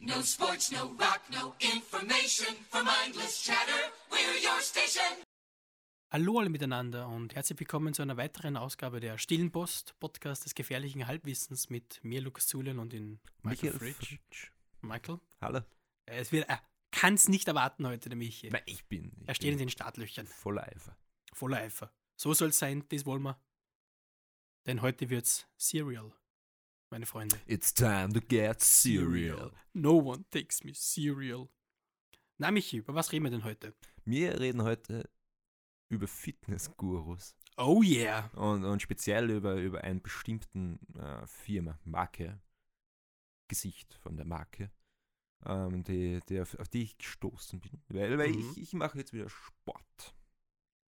No sports, no rock, no information. For mindless chatter, we're your station. Hallo alle miteinander und herzlich willkommen zu einer weiteren Ausgabe der Stillen Post, Podcast des gefährlichen Halbwissens mit mir, Lukas Zulian und in Michael, Michael Fritsch. Fritsch. Michael? Hallo. Es wird, er kann es nicht erwarten heute, der Michi. Weil ich bin. Ich Er steht in den Startlöchern, voller Eifer. voller Eifer. So soll es sein, das wollen wir. Denn heute wird's Serial, meine Freunde. It's time to get serial. No one takes me serial. Na Michi, über was reden wir denn heute? Wir reden heute über Fitnessgurus Oh yeah. und, und speziell über, über einen bestimmten äh, Firma, Marke, Gesicht von der Marke, ähm, die, die auf, auf die ich gestoßen bin. Weil, weil Mhm. ich, ich mache jetzt wieder Sport.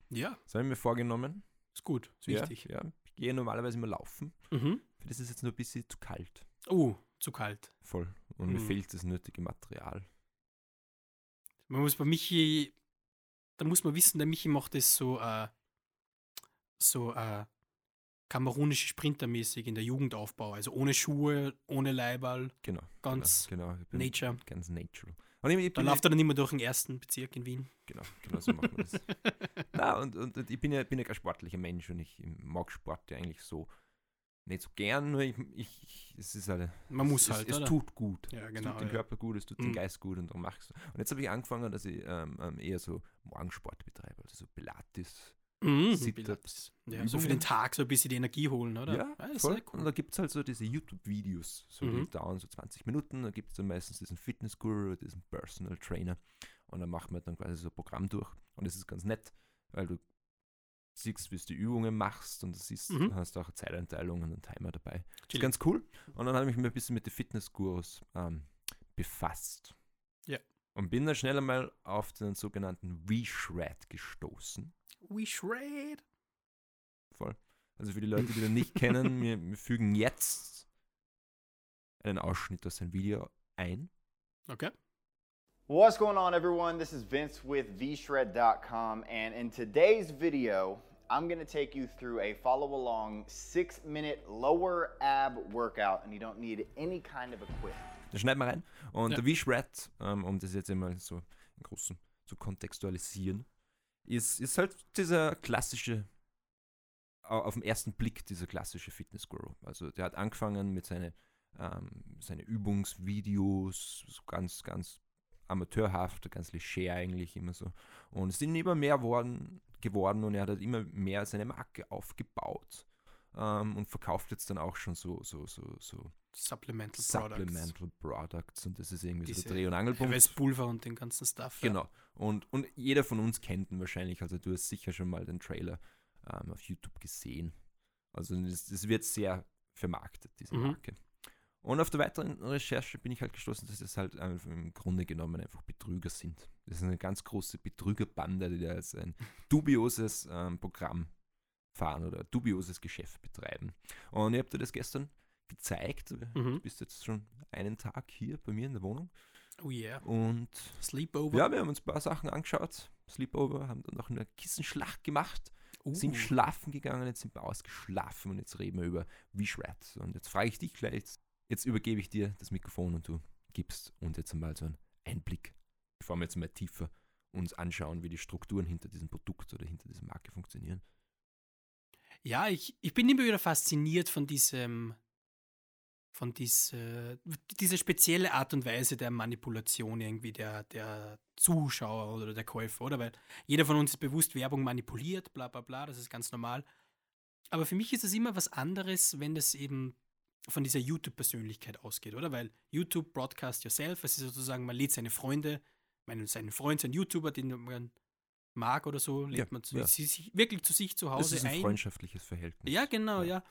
Ja, Das habe ich mir vorgenommen. ist gut, ist wichtig. Ja, ja. Ich gehe normalerweise immer laufen. Mhm. Für das ist jetzt nur ein bisschen zu kalt. Oh, zu kalt. Voll. Und mir Mhm. fehlt das nötige Material. Man muss bei Michi, da muss man wissen, der Michi macht das so, äh, so äh, kamerunische Sprintermäßig in der Jugendaufbau. Also ohne Schuhe, ohne Leiberl, Genau. ganz genau, genau. Nature. Ganz natural. Und ich, ich Da läuft er dann immer durch den ersten Bezirk in Wien. Genau, genau so macht man das. Na, und, und, und ich bin ja, bin ja kein sportlicher Mensch und ich mag Sport ja eigentlich so nicht so gern, nur ich, ich, es ist halt, Man muss es, halt, es, es tut gut. Ja, es genau. tut den ja. Körper gut, es tut Mhm. den Geist gut und darum mache ich Und jetzt habe ich angefangen, dass ich ähm, ähm, eher so Morgensport betreibe, also so Pilates. Mhm, Sit-ups, ja, so für den Übungen. Tag so ein bisschen die Energie holen, oder? Ja, ist voll. sehr Und cool. da gibt es halt so diese YouTube-Videos, so Mhm. die dauern so 20 Minuten. Da gibt es dann meistens diesen Fitness-Guru, diesen Personal Trainer. Und dann macht man dann quasi so ein Programm durch. Und das ist ganz nett, weil du siehst, wie du die Übungen machst und du siehst, Mhm. hast auch eine Zeiteinteilung und einen Timer dabei. Das ist ganz cool. Und dann habe ich mich ein bisschen mit den Fitness-Gurus ähm, befasst. Ja. Und bin dann schnell einmal auf den sogenannten V-Shred gestoßen. We shred. Voll. Also für die Leute, die den nicht kennen, wir, wir fügen jetzt einen Ausschnitt aus sein Video ein. Okay. What's going on, everyone? This is Vince with vshred.com, and in today's video, I'm going to take you through a follow along six minute lower ab workout, and you don't need any kind of equipment. Da schneiden wir rein. Und Ja. der V-Shred, ähm, um das jetzt einmal so im Großen zu kontextualisieren, ist, ist halt dieser klassische, au- auf den ersten Blick dieser klassische Fitness-Guru. Also der hat angefangen mit seinen ähm, seine Übungsvideos, so ganz, ganz amateurhaft, ganz leger eigentlich immer so. Und es sind immer mehr worden, geworden und er hat halt immer mehr seine Marke aufgebaut ähm, und verkauft jetzt dann auch schon so, so, so, so Supplemental Products. Supplemental Products und das ist irgendwie so Diese der Dreh- und Angelpunkt. Eiweißpulver und den ganzen Stuff. ja. Genau. Und, und jeder von uns kennt ihn wahrscheinlich. Also du hast sicher schon mal den Trailer ähm, auf YouTube gesehen. Also es, es wird sehr vermarktet, diese Mhm. Marke. Und auf der weiteren Recherche bin ich halt gestoßen, dass das halt im Grunde genommen einfach Betrüger sind. Das ist eine ganz große Betrügerbande, die da jetzt ein dubioses ähm, Programm fahren oder dubioses Geschäft betreiben. Und ich habe dir das gestern gezeigt. Du Mhm. bist jetzt schon einen Tag hier bei mir in der Wohnung. Oh yeah. Und Sleepover. ja, wir haben uns ein paar Sachen angeschaut. Sleepover, haben dann noch eine Kissenschlacht gemacht, Uh. sind schlafen gegangen, jetzt sind wir ausgeschlafen und jetzt reden wir über V-Shred. Und jetzt frage ich dich gleich, jetzt, übergebe ich dir das Mikrofon und du gibst uns jetzt einmal so einen Einblick, bevor wir jetzt mal tiefer uns anschauen, wie die Strukturen hinter diesem Produkt oder hinter dieser Marke funktionieren. Ja, ich, ich bin immer wieder fasziniert von diesem, von diese, diese spezielle Art und Weise der Manipulation irgendwie der, der Zuschauer oder der Käufer, oder? Weil jeder von uns ist bewusst Werbung manipuliert, bla bla bla, das ist ganz normal. Aber für mich ist es immer was anderes, wenn das eben von dieser YouTube-Persönlichkeit ausgeht, oder? Weil YouTube broadcast yourself, es ist sozusagen, man lädt seine Freunde, meinen, seinen Freund, seinen YouTuber, den man mag oder so, lädt Ja, man zu, ja. sich, wirklich zu sich zu Das Hause ist ein ein. freundschaftliches Verhältnis. Ja, genau, ja.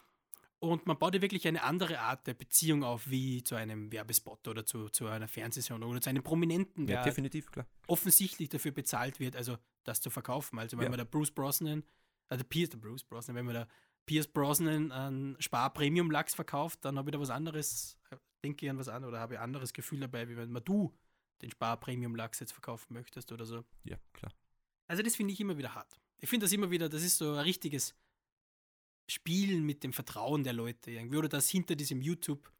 Und man baut ja wirklich eine andere Art der Beziehung auf, wie zu einem Werbespot oder zu, zu einer Fernsehsendung oder zu einem Prominenten, der Ja, definitiv, klar. offensichtlich dafür bezahlt wird, also das zu verkaufen. Also wenn Ja. man der Bruce Brosnan, also Pierce, der Bruce Brosnan, wenn man der Pierce Brosnan einen Spar Premium Lachs verkauft, dann habe ich da was anderes, denke ich an was anderes oder habe ich ein anderes Gefühl dabei, wie wenn man du den Spar Premium Lachs jetzt verkaufen möchtest oder so. Ja, klar. Also das finde ich immer wieder hart. Ich finde das immer wieder, das ist so ein richtiges Spielen mit dem Vertrauen der Leute irgendwie. Oder das hinter diesem YouTube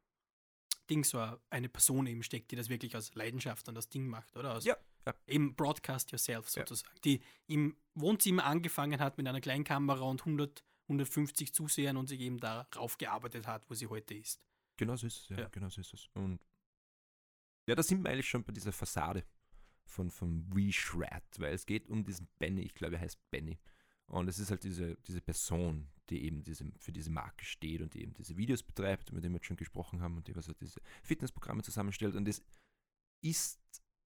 Ding so eine Person eben steckt, die das wirklich aus Leidenschaft und das Ding macht, oder? Aus, Ja, ja. Eben Broadcast Yourself Ja. sozusagen. Die im Wohnzimmer angefangen hat mit einer kleinen Kamera und 100, 150 Zusehern und sich eben darauf gearbeitet hat, wo sie heute ist. Genau so ist es, ja, Ja. genau so ist es. Und ja, da sind wir eigentlich schon bei dieser Fassade von, von WeShred, weil es geht um diesen Benny, ich glaube, er heißt Benny. Und es ist halt diese, diese Person, die eben diese, für diese Marke steht und die eben diese Videos betreibt, mit dem wir jetzt schon gesprochen haben und die was halt diese Fitnessprogramme zusammenstellt. Und es ist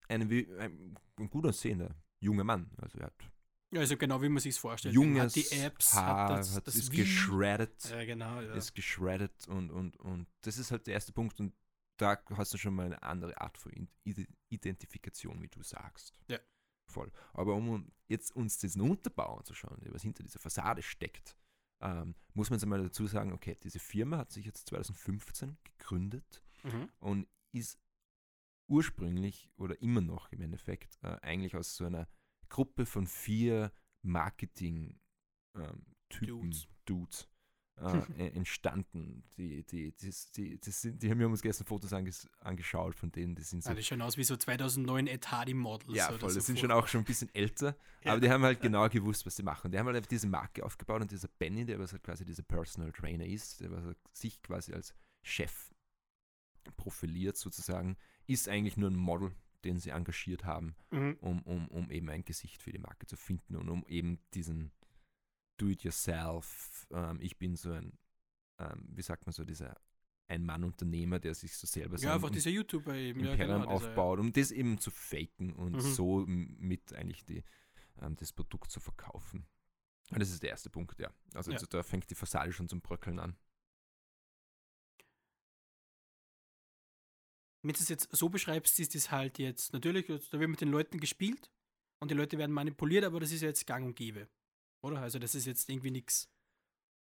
wie- ein, ein gut aussehender junger Mann. Also er hat also genau wie man sich vorstellt. junges hat die Apps, Haar, hat das, hat, das ist geschreddet Ja, genau. Ja. ist geschreddet und, und, und das ist halt der erste Punkt und da hast du schon mal eine andere Art von Identifikation, wie du sagst. Ja. Voll. Aber um jetzt uns diesen Unterbau anzuschauen, was hinter dieser Fassade steckt, ähm, muss man jetzt einmal dazu sagen, okay, diese Firma hat sich jetzt 2015 gegründet Mhm. und ist ursprünglich oder immer noch im Endeffekt äh, eigentlich aus so einer Gruppe von vier Marketing-Typen, Dudes. Dudes, äh, e- entstanden. Die, die, die, die, die, sind, die haben wir uns gestern Fotos anges angeschaut von denen, die sind so Ah, die schauen aus wie so 2009 Ed Hardy Models. ja, voll. so Das sind schon auch schon ein bisschen älter, Ja. aber die haben halt genau gewusst, was sie machen. Die haben halt einfach diese Marke aufgebaut und dieser Benny, der was halt quasi dieser Personal Trainer ist, der was halt sich quasi als Chef profiliert sozusagen, ist eigentlich nur ein Model, den sie engagiert haben, Mhm. um, um, um eben ein Gesicht für die Marke zu finden und um eben diesen Do-it-yourself, ähm, ich bin so ein, ähm, wie sagt man so, dieser Ein-Mann-Unternehmer, der sich so selber Ja, einfach dieser YouTuber eben. Ja, genau, aufbaut, um das eben zu faken und Mhm. so mit eigentlich die, ähm, das Produkt zu verkaufen. Und das ist der erste Punkt, ja. Also Ja. da fängt die Fassade schon zum Bröckeln an. Wenn du es jetzt so beschreibst, ist es halt jetzt, natürlich, da wird mit den Leuten gespielt und die Leute werden manipuliert, aber das ist jetzt gang und gäbe. Oder? Also das ist jetzt irgendwie nichts.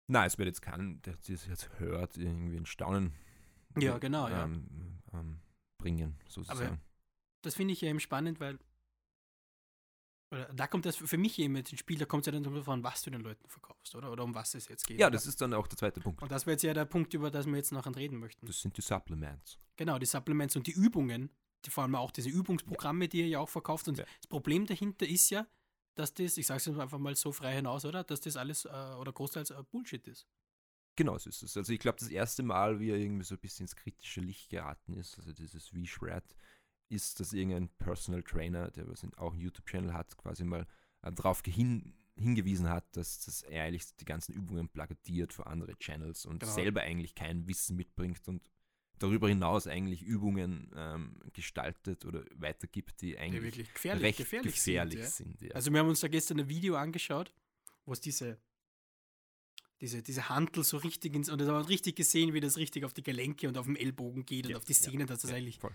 Nein, es wird jetzt keinen, der das jetzt hört, irgendwie ein Staunen Ja, genau, ja. ähm, ähm, bringen, sozusagen. Das finde ich ja eben spannend, weil oder da kommt das für mich eben jetzt ins Spiel, da kommt es ja dann darauf an, was du den Leuten verkaufst, oder? Oder um was es jetzt geht. ja, oder? das ist dann auch der zweite Punkt. und das wäre jetzt ja der Punkt, über das wir jetzt noch reden möchten. Das sind die Supplements. Genau, die Supplements und die Übungen, die vor allem auch diese Übungsprogramme, die ihr ja auch verkauft. Und Ja. das Problem dahinter ist ja, dass das, ich sage es jetzt einfach mal so frei hinaus, oder? Dass das alles äh, oder großteils äh, Bullshit ist. Genau, so ist es. Also ich glaube, das erste Mal, wie er irgendwie so ein bisschen ins kritische Licht geraten ist, also dieses V-Shred, ist, dass irgendein Personal Trainer, der auch einen YouTube-Channel hat, quasi mal äh, darauf hin, hingewiesen hat, dass, dass er eigentlich die ganzen Übungen plakatiert für andere Channels und Genau. selber eigentlich kein Wissen mitbringt und darüber hinaus eigentlich Übungen ähm, gestaltet oder weitergibt, die Die eigentlich wirklich gefährlich, recht gefährlich, gefährlich, sind. Ja. sind. ja. Also wir haben uns da gestern ein Video angeschaut, wo es diese, diese, diese Hantel so richtig ins, und da haben wir richtig gesehen, wie das richtig auf die Gelenke und auf den Ellbogen geht und Ja, auf die ja, Szene, dass das Ja, eigentlich, voll.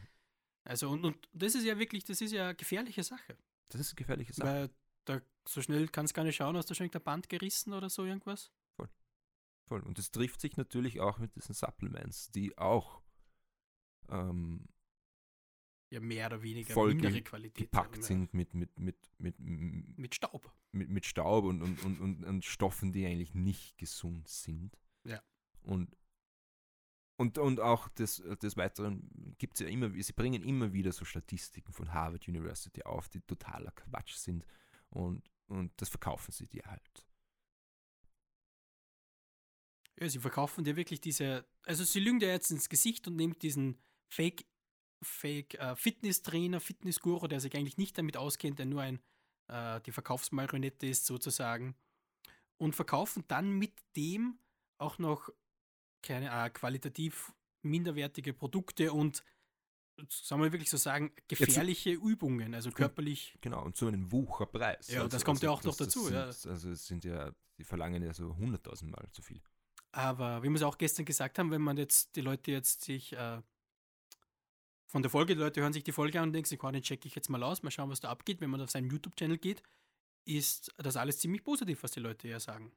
Also und, und das ist ja wirklich, das ist ja eine gefährliche Sache. Das ist eine gefährliche Sache. Weil da so schnell kannst du gar nicht schauen, hast du schon der Band gerissen oder so irgendwas? Voll. Und das trifft sich natürlich auch mit diesen Supplements, die auch ähm, Ja, mehr oder weniger Voll mindere Qualität. gepackt haben, sind mit, mit, mit, mit, mit, Mit Staub. mit Staub und, und, und, und, und Stoffen, die eigentlich nicht gesund sind. Ja. Und, und, und auch des, des Weiteren gibt es ja immer, sie bringen immer wieder so Statistiken von Harvard University auf, die totaler Quatsch sind. Und, und das verkaufen sie dir halt. Ja, sie verkaufen dir wirklich diese, also sie lügen dir jetzt ins Gesicht und nehmen diesen Fake, Fake äh, Fitnesstrainer, Fitnessguru, der sich eigentlich nicht damit auskennt, der nur ein, äh, die Verkaufsmarionette ist sozusagen, und verkaufen dann mit dem auch noch keine äh, qualitativ minderwertige Produkte und, sagen wir wirklich so sagen, gefährliche Übungen, also körperlich. Genau, und zu einem Wucherpreis. Ja, das kommt ja auch noch dazu, Sind, ja. Also es sind ja, die verlangen ja so hunderttausendmal zu viel. Aber wie wir es auch gestern gesagt haben, wenn man jetzt die Leute jetzt sich äh, von der Folge, die Leute hören sich die Folge an und denken sich, oh, den checke ich jetzt mal aus, mal schauen, was da abgeht. Wenn man auf seinen YouTube-Channel geht, ist das alles ziemlich positiv, was die Leute ja sagen.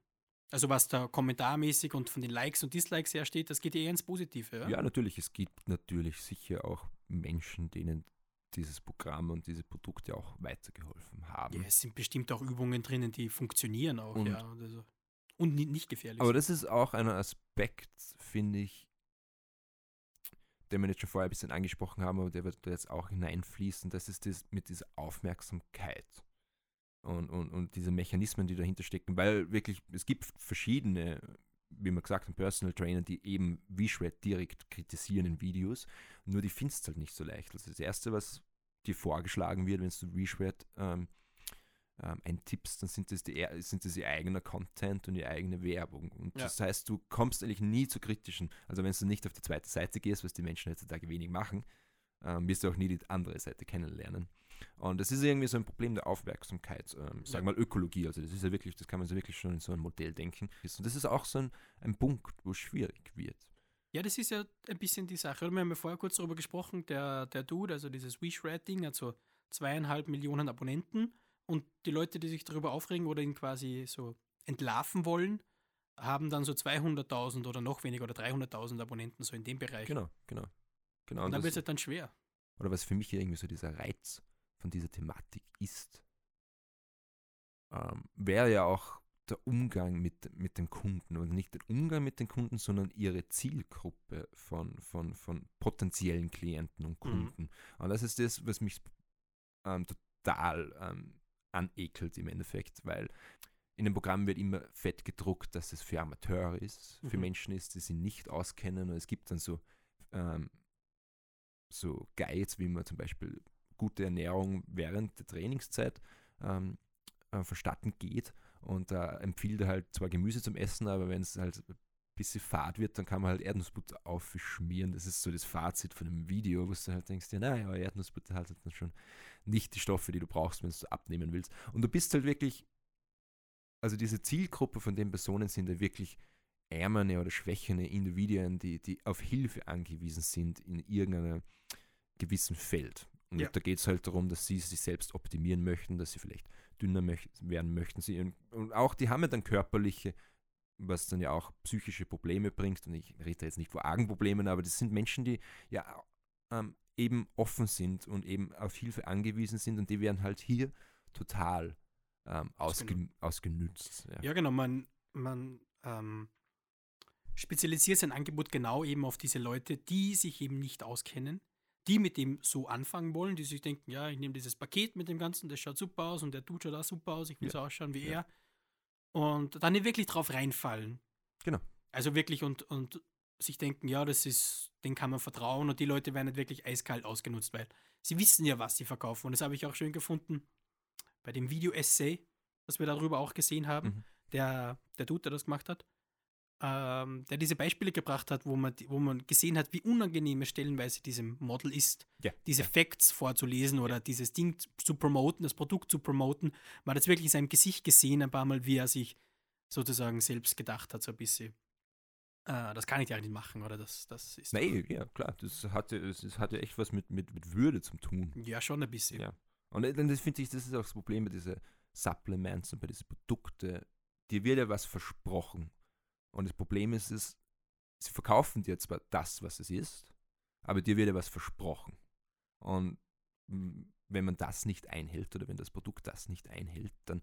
Also was da kommentarmäßig und von den Likes und Dislikes her steht, das geht eher ins Positive. Ja? Ja, natürlich, es gibt natürlich sicher auch Menschen, denen dieses Programm und diese Produkte auch weitergeholfen haben. Ja, es sind bestimmt auch Übungen drinnen, die funktionieren auch, Und- ja. Also, und ni- nicht gefährlich. Aber sind. das ist auch ein Aspekt, finde ich, den wir jetzt schon vorher ein bisschen angesprochen haben, aber der wird da jetzt auch hineinfließen, das ist das mit dieser Aufmerksamkeit und, und, und diese Mechanismen, die dahinter stecken, weil wirklich, es gibt verschiedene, wie man gesagt hat, Personal Trainer, die eben V-Shred direkt kritisieren in Videos, nur die findest halt nicht so leicht. Also das Erste, was dir vorgeschlagen wird, wenn du V-Shred ähm, ähm, eintippst, dann sind das, die, sind das ihr eigener Content und ihre eigene Werbung. Und Ja. das heißt, du kommst eigentlich nie zu kritischen, also wenn du nicht auf die zweite Seite gehst, was die Menschen heutzutage wenig machen, ähm, wirst du auch nie die andere Seite kennenlernen. Und das ist irgendwie so ein Problem der Aufmerksamkeit, ähm, sag Ja. mal Ökologie, also das ist ja wirklich, das kann man sich wirklich schon in so ein Modell denken. Und das ist auch so ein, ein Punkt, wo es schwierig wird. Ja, das ist ja ein bisschen die Sache. Wir haben ja vorher kurz darüber gesprochen, der, der Dude, also dieses WeShred-Ding, hat so zweieinhalb Millionen Abonnenten und die Leute, die sich darüber aufregen oder ihn quasi so entlarven wollen, haben dann so 200.000 oder noch weniger oder 300.000 Abonnenten, so in dem Bereich. Genau, genau. genau. Und Und dann wird es halt dann schwer. oder was für mich irgendwie so dieser Reiz von dieser Thematik ist, ähm, wäre ja auch der Umgang mit, mit den Kunden und nicht der Umgang mit den Kunden, sondern ihre Zielgruppe von, von, von potenziellen Klienten und Mhm. Kunden. Und das ist das, was mich ähm, total ähm, anekelt im Endeffekt, weil in dem Programm wird immer fett gedruckt, dass es für Amateure ist, für Mhm. Menschen ist, die sich nicht auskennen. Und es gibt dann so, ähm, so Guides, wie man zum Beispiel gute Ernährung während der Trainingszeit ähm, äh, verstatten geht. Und da empfiehlt halt zwar Gemüse zum Essen, aber wenn es halt ein bisschen fad wird, dann kann man halt Erdnussbutter aufschmieren. Das ist so das Fazit von dem Video, wo du halt denkst, ja, naja, Erdnussbutter hat dann schon nicht die Stoffe, die du brauchst, wenn du abnehmen willst. Und du bist halt wirklich, also diese Zielgruppe von den Personen sind ja wirklich ärmere oder schwächere Individuen, die, die auf Hilfe angewiesen sind in irgendeinem gewissen Feld. Und Ja. da geht es halt darum, dass sie sich selbst optimieren möchten, dass sie vielleicht dünner möcht werden möchten. Sie, und auch die haben ja dann körperliche, was dann ja auch psychische Probleme bringt. Und ich rede jetzt nicht von argen Problemen, aber das sind Menschen, die ja ähm, eben offen sind und eben auf Hilfe angewiesen sind und die werden halt hier total ähm, ausgen ausgenützt. Ja. Ja, genau. Man, man ähm, spezialisiert sein Angebot genau eben auf diese Leute, die sich eben nicht auskennen, die mit dem so anfangen wollen, die sich denken, ja, ich nehme dieses Paket mit dem Ganzen, das schaut super aus und der tut schon da super aus, ich will Ja. so ausschauen wie Ja. er. Und dann nicht wirklich drauf reinfallen. Genau. Also wirklich und, und sich denken, ja, das ist, den kann man vertrauen und die Leute werden nicht wirklich eiskalt ausgenutzt, weil sie wissen ja, was sie verkaufen. Und das habe ich auch schön gefunden bei dem Video-Essay, was wir darüber auch gesehen haben. Mhm. Der, der Dude, der das gemacht hat, ähm, der diese Beispiele gebracht hat, wo man, wo man gesehen hat, wie unangenehm es stellenweise diesem Model ist, Ja, diese ja. Facts vorzulesen oder dieses Ding zu promoten, das Produkt zu promoten. Man hat es wirklich in seinem Gesicht gesehen, ein paar Mal, wie er sich sozusagen selbst gedacht hat, so ein bisschen. Äh, das kann ich ja nicht machen, oder? Das, das ist. Nee, ja, klar. Das hatte, es, es hatte echt was mit, mit, mit Würde zu tun. Ja, schon ein bisschen. Ja. Und äh, dann das finde ich, das ist auch das Problem bei diesen Supplements und bei diesen Produkten. Dir wird ja was versprochen. Und das Problem ist, es, sie verkaufen dir zwar das, was es ist, aber dir wird ja was versprochen. Und wenn man das nicht einhält oder wenn das Produkt das nicht einhält, dann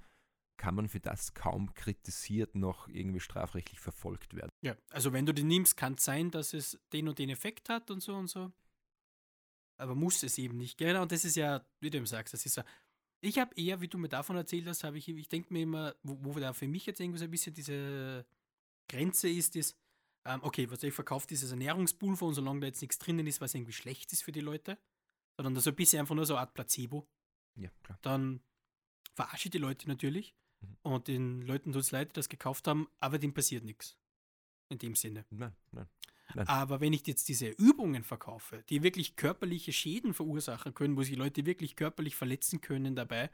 kann man für das kaum kritisiert noch irgendwie strafrechtlich verfolgt werden. Ja, also wenn du die nimmst, kann es sein, dass es den und den Effekt hat und so und so. Aber muss es eben nicht. Genau, und das ist ja, wie du eben sagst, das ist so. Ich habe eher, wie du mir davon erzählt hast, habe ich, ich denke mir immer, wo, wo da für mich jetzt irgendwie so ein bisschen diese Grenze ist, ist, ähm, okay, was ich verkaufe, dieses Ernährungspulver und solange da jetzt nichts drinnen ist, was irgendwie schlecht ist für die Leute, sondern das so ein bisschen einfach nur so eine Art Placebo, Ja, klar. dann verarsche ich die Leute natürlich Mhm. und den Leuten tut es leid, die das gekauft haben, aber dem passiert nichts. In dem Sinne. Nein, nein. Aber wenn ich jetzt diese Übungen verkaufe, die wirklich körperliche Schäden verursachen können, wo sich Leute wirklich körperlich verletzen können dabei,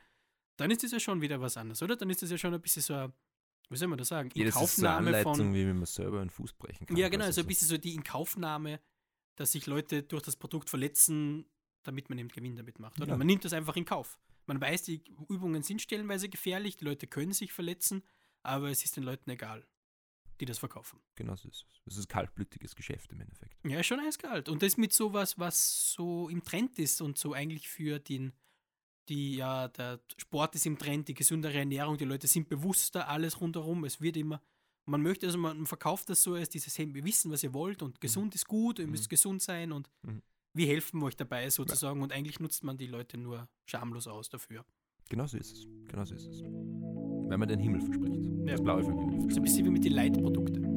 dann ist das ja schon wieder was anderes, oder? Dann ist das ja schon ein bisschen so, ein- wie soll man das sagen? Ja, das ist so eine Anleitung, von. wie man selber einen Fuß brechen kann. Ja, genau, also ein bisschen so die Inkaufnahme, dass sich Leute durch das Produkt verletzen, damit man eben Gewinn damit macht. Oder Ja. man nimmt das einfach in Kauf. Man weiß, die Übungen sind stellenweise gefährlich, die Leute können sich verletzen, aber es ist den Leuten egal, die das verkaufen. Genau so ist es. Das ist kaltblütiges Geschäft im Endeffekt. Ja, schon eiskalt. Und das mit sowas, was so im Trend ist und so eigentlich für den, die, ja, der Sport ist im Trend, die gesündere Ernährung, die Leute sind bewusster, alles rundherum. Es wird immer Man möchte, also man verkauft das so als dieses, hey, wir wissen, was ihr wollt und gesund ist gut, ihr müsst gesund sein und Mhm. wir helfen euch dabei sozusagen und eigentlich nutzt man die Leute nur schamlos aus dafür. Genau so ist es. Genau so ist es. Wenn man den Himmel verspricht. Ja. Das Blaue vom Himmel So ein bisschen wie mit den Leitprodukten.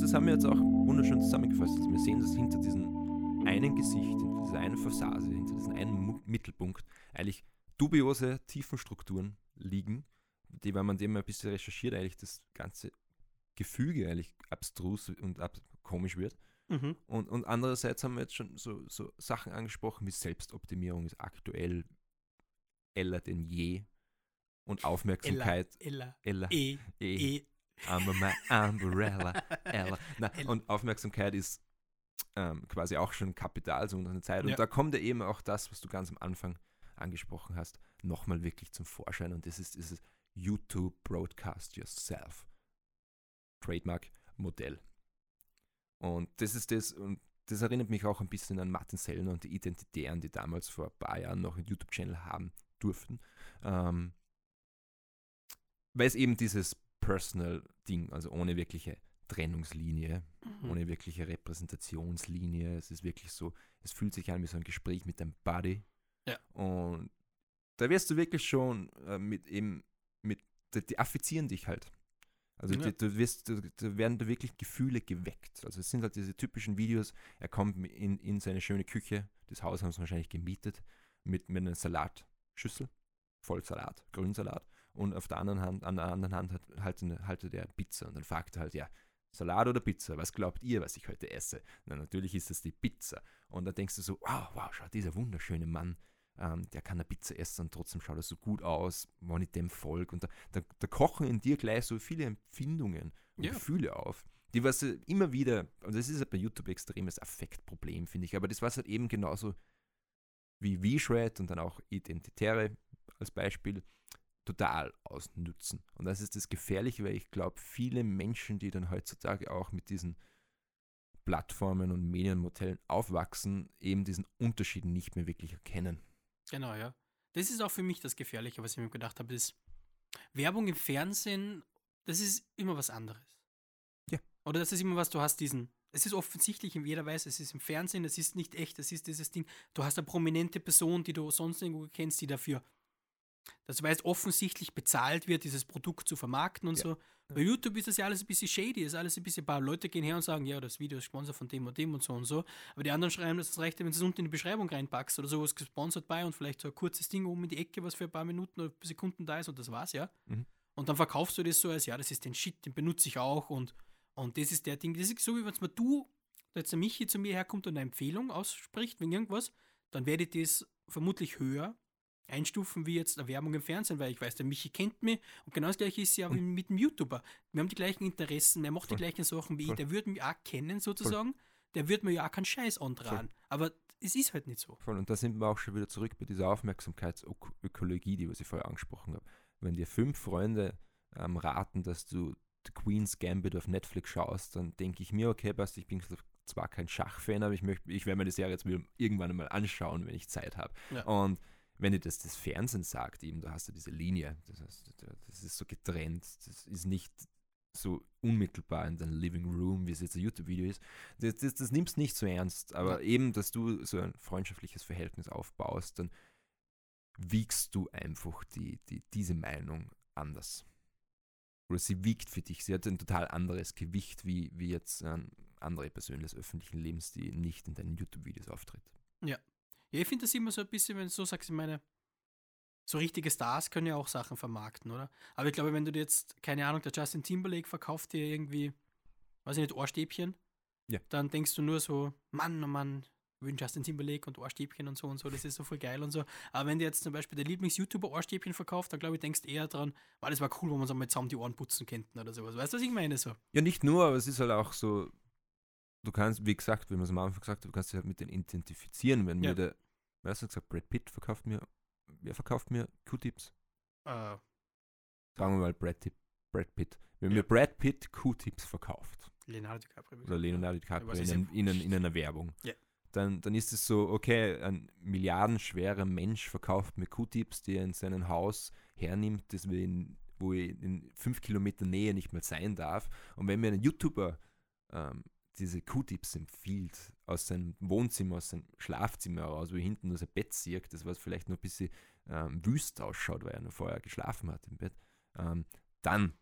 Das haben wir jetzt auch wunderschön zusammengefasst. Also wir sehen, dass hinter diesem einen Gesicht, hinter dieser einen Fassade, hinter diesem einen Mittelpunkt eigentlich dubiose Tiefenstrukturen liegen, die, wenn man dem ein bisschen recherchiert, eigentlich das ganze Gefüge eigentlich abstrus und ab komisch wird. Mhm. Und, und andererseits haben wir jetzt schon so, so Sachen angesprochen wie Selbstoptimierung ist aktuell eller denn je und Aufmerksamkeit Ella, eller E, eh. E. I'm my umbrella. Ella. Na, und Aufmerksamkeit ist ähm, quasi auch schon Kapital so eine Zeit. Und Ja. da kommt ja eben auch das, was du ganz am Anfang angesprochen hast, nochmal wirklich zum Vorschein. Und das ist dieses YouTube Broadcast Yourself Trademark-Modell. Und das ist das, und das erinnert mich auch ein bisschen an Martin Sellner und die Identitären, die damals vor ein paar Jahren noch einen YouTube-Channel haben durften. Ähm, weil es eben dieses Personal-Ding, also ohne wirkliche Trennungslinie, Mhm. ohne wirkliche Repräsentationslinie. Es ist wirklich so, es fühlt sich an wie so ein Gespräch mit deinem Buddy. Ja. Und da wirst du wirklich schon äh, mit eben, mit, die, die affizieren dich halt. Also Ja. du wirst, du, da werden da wirklich Gefühle geweckt. Also es sind halt diese typischen Videos, er kommt in, in seine schöne Küche, das Haus haben sie wahrscheinlich gemietet, mit, mit einer Salatschüssel, voll Salat, Grünsalat. Und auf der anderen Hand, an der anderen Hand hat, halt, haltet er Pizza. Und dann fragt er halt, ja, Salat oder Pizza? Was glaubt ihr, was ich heute esse? Na, natürlich ist es die Pizza. Und da denkst du so, wow, wow, schau, dieser wunderschöne Mann, ähm, der kann eine Pizza essen und trotzdem schaut er so gut aus, wenn ich dem folg. Und da, da, da kochen in dir gleich so viele Empfindungen und Ja. Gefühle auf, die was immer wieder, und das ist halt bei YouTube extremes Affektproblem, finde ich, aber das war halt eben genauso wie V-Shred und dann auch Identitäre als Beispiel total ausnützen. Und das ist das Gefährliche, weil ich glaube, viele Menschen, die dann heutzutage auch mit diesen Plattformen und Medienmodellen aufwachsen, eben diesen Unterschied nicht mehr wirklich erkennen. Genau, ja. Das ist auch für mich das Gefährliche, was ich mir gedacht habe, ist Werbung im Fernsehen, das ist immer was anderes. Ja. Oder das ist immer was, du hast diesen, es ist offensichtlich, jeder weiß, es ist im Fernsehen, es ist nicht echt, es ist dieses Ding, du hast eine prominente Person, die du sonst irgendwo kennst, die dafür, das weiß offensichtlich bezahlt wird, dieses Produkt zu vermarkten und Ja. so. Bei YouTube ist das ja alles ein bisschen shady, ist alles ein bisschen, ein paar Leute gehen her und sagen, ja, das Video ist gesponsert von dem und dem und so und so. Aber die anderen schreiben, das reicht, wenn du es unten in die Beschreibung reinpackst oder sowas gesponsert bei und vielleicht so ein kurzes Ding oben in die Ecke, was für ein paar Minuten oder Sekunden da ist und das war's, ja. Mhm. Und dann verkaufst du das so als, ja, das ist den Shit, den benutze ich auch und, und das ist der Ding. Das ist so, wie wenn mal du, jetzt der Michi zu mir herkommt und eine Empfehlung ausspricht wegen irgendwas, dann werde ich das vermutlich höher einstufen wie jetzt eine Werbung im Fernsehen, weil ich weiß, der Michi kennt mich und genau das gleiche ist ja wie mit dem YouTuber. Wir haben die gleichen Interessen, er macht die gleichen Sachen wie ich, der würde mich auch kennen sozusagen, der würde mir ja auch keinen Scheiß antragen. Aber es ist halt nicht so. Voll. Und da sind wir auch schon wieder zurück bei dieser Aufmerksamkeitsökologie, die was ich vorher angesprochen habe. Wenn dir fünf Freunde ähm, raten, dass du The Queen's Gambit auf Netflix schaust, dann denke ich mir, okay, passt, ich bin zwar kein Schachfan, aber ich möchte, ich werde mir die Serie jetzt wieder irgendwann einmal anschauen, wenn ich Zeit habe. Ja. Und wenn dir das das Fernsehen sagt, eben, da hast du diese Linie, das, heißt, das ist so getrennt, das ist nicht so unmittelbar in deinem Living Room, wie es jetzt ein YouTube-Video ist. Das, das, das nimmst nicht so ernst, aber eben, dass du so ein freundschaftliches Verhältnis aufbaust, dann wiegst du einfach die, die, diese Meinung anders. Oder sie wiegt für dich, sie hat ein total anderes Gewicht, wie, wie jetzt ähm, andere Personen des öffentlichen Lebens, die nicht in deinen YouTube-Videos auftritt. Ja, ich finde das immer so ein bisschen, wenn du so sagst, ich meine, so richtige Stars können ja auch Sachen vermarkten, oder? Aber ich glaube, wenn du dir jetzt, keine Ahnung, der Justin Timberlake verkauft dir irgendwie, weiß ich nicht, Ohrstäbchen, Ja. dann denkst du nur so, Mann, oh Mann, will Justin Timberlake und Ohrstäbchen und so und so, das ist so voll geil und so. Aber wenn dir jetzt zum Beispiel der Lieblings-YouTuber Ohrstäbchen verkauft, dann glaube ich, denkst eher dran, weil das war cool, wenn wir uns einmal zusammen die Ohren putzen könnten oder sowas. Weißt du, was ich meine? So. Ja, nicht nur, aber es ist halt auch so, du kannst, wie gesagt, wie man es am Anfang gesagt hat, du kannst dich halt mit denen identifizieren. Wenn Ja. mir der, wer hast du gesagt, Brad Pitt verkauft mir, wer verkauft mir Q-Tips? Äh, Sagen wir mal Brad, Pitt- Brad Pitt. Wenn Ja. mir Brad Pitt Q-Tips verkauft, Leonardo DiCaprio. oder Leonardo DiCaprio in, in, ein, in einer Werbung, Ja. dann, dann ist es so, okay, ein milliardenschwerer Mensch verkauft mir Q-Tips, die er in seinem Haus hernimmt, das wir in, wo er in fünf Kilometer Nähe nicht mehr sein darf. Und wenn mir ein YouTuber ähm, diese Q-Tips empfiehlt, aus seinem Wohnzimmer, aus seinem Schlafzimmer heraus, wo er hinten nur sein Bett sieht, das was vielleicht noch ein bisschen ähm, wüst ausschaut, weil er noch vorher geschlafen hat im Bett, ähm, dann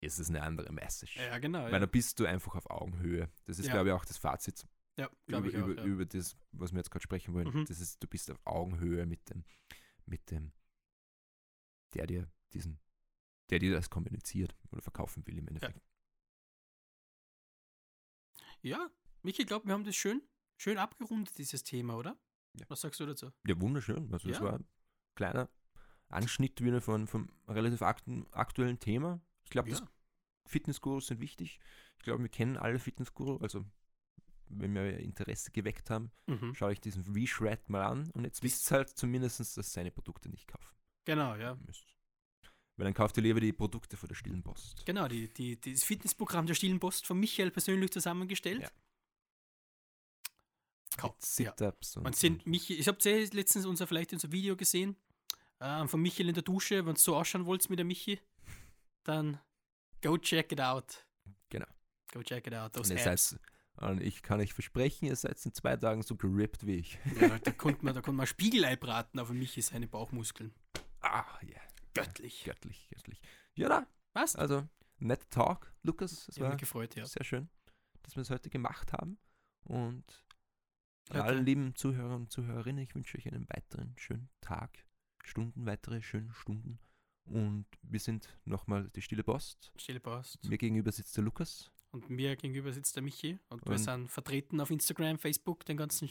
ist es eine andere Message. Ja, genau. Weil Ja, dann bist du einfach auf Augenhöhe. Das ist, Ja. glaube ich, auch das Fazit ja über, auch. über, über das, was wir jetzt gerade sprechen wollen. Mhm. Das ist, du bist auf Augenhöhe mit dem, mit dem, der dir diesen, der dir das kommuniziert oder verkaufen will im Endeffekt. Ja, Michi, ich glaube, wir haben das schön, schön abgerundet, dieses Thema, oder? Ja. Was sagst du dazu? Ja, wunderschön. Also Ja. war ein kleiner Anschnitt wieder von, vom relativ aktuellen Thema. Ich glaube, Ja. das Fitnessgurus sind wichtig. Ich glaube, wir kennen alle Fitnessgurus. Also wenn wir Interesse geweckt haben, Mhm. schaue ich diesen V-Shred mal an und jetzt wisst ihr halt zumindest, dass seine Produkte nicht kaufen Genau, ja. müsst. Weil dann kauft ihr lieber die Produkte von der stillen Post. Genau, die, die, das Fitnessprogramm der Stillen Post von Michael persönlich zusammengestellt. Ja. Mit Ja. Sit-Ups und, sind ich habe letztens unser, vielleicht unser Video gesehen ähm, von Michael in der Dusche. Wenn ihr so ausschauen wollt mit der Michi, dann go check it out. Genau. Go check it out. Those seid, und ich kann euch versprechen, ihr seid in zwei Tagen so gerippt wie ich. Ja, da konnte man, da konnte man Spiegelei braten auf Michi seine Bauchmuskeln. Ah, ja. Göttlich. Göttlich, göttlich. Ja, na, Was? also, net Talk, Lukas. Es Ich war mich gefreut, ja. sehr schön, dass wir es heute gemacht haben. Und Ja, allen lieben Zuhörer und Zuhörerinnen, ich wünsche euch einen weiteren schönen Tag, Stunden, weitere schöne Stunden. Und wir sind nochmal die Stille Post. Stille Post. Mir gegenüber sitzt der Lukas. Und mir gegenüber sitzt der Michi. Und wir Und- sind vertreten auf Instagram, Facebook, den ganzen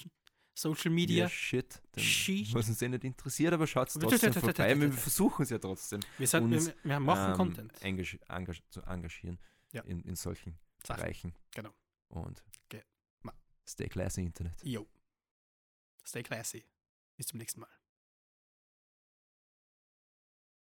Social Ja, Media. shit. Dann, Shit. Was uns eh nicht interessiert, aber schaut tut, trotzdem vorbei. Wir versuchen es ja trotzdem. Wir, sind, uns, wir, wir machen ähm, Content. engag engag zu engagieren Ja. in, in solchen Sachen. Bereichen. Genau. Und ma- stay classy Internet. Yo. Stay classy. Bis zum nächsten Mal.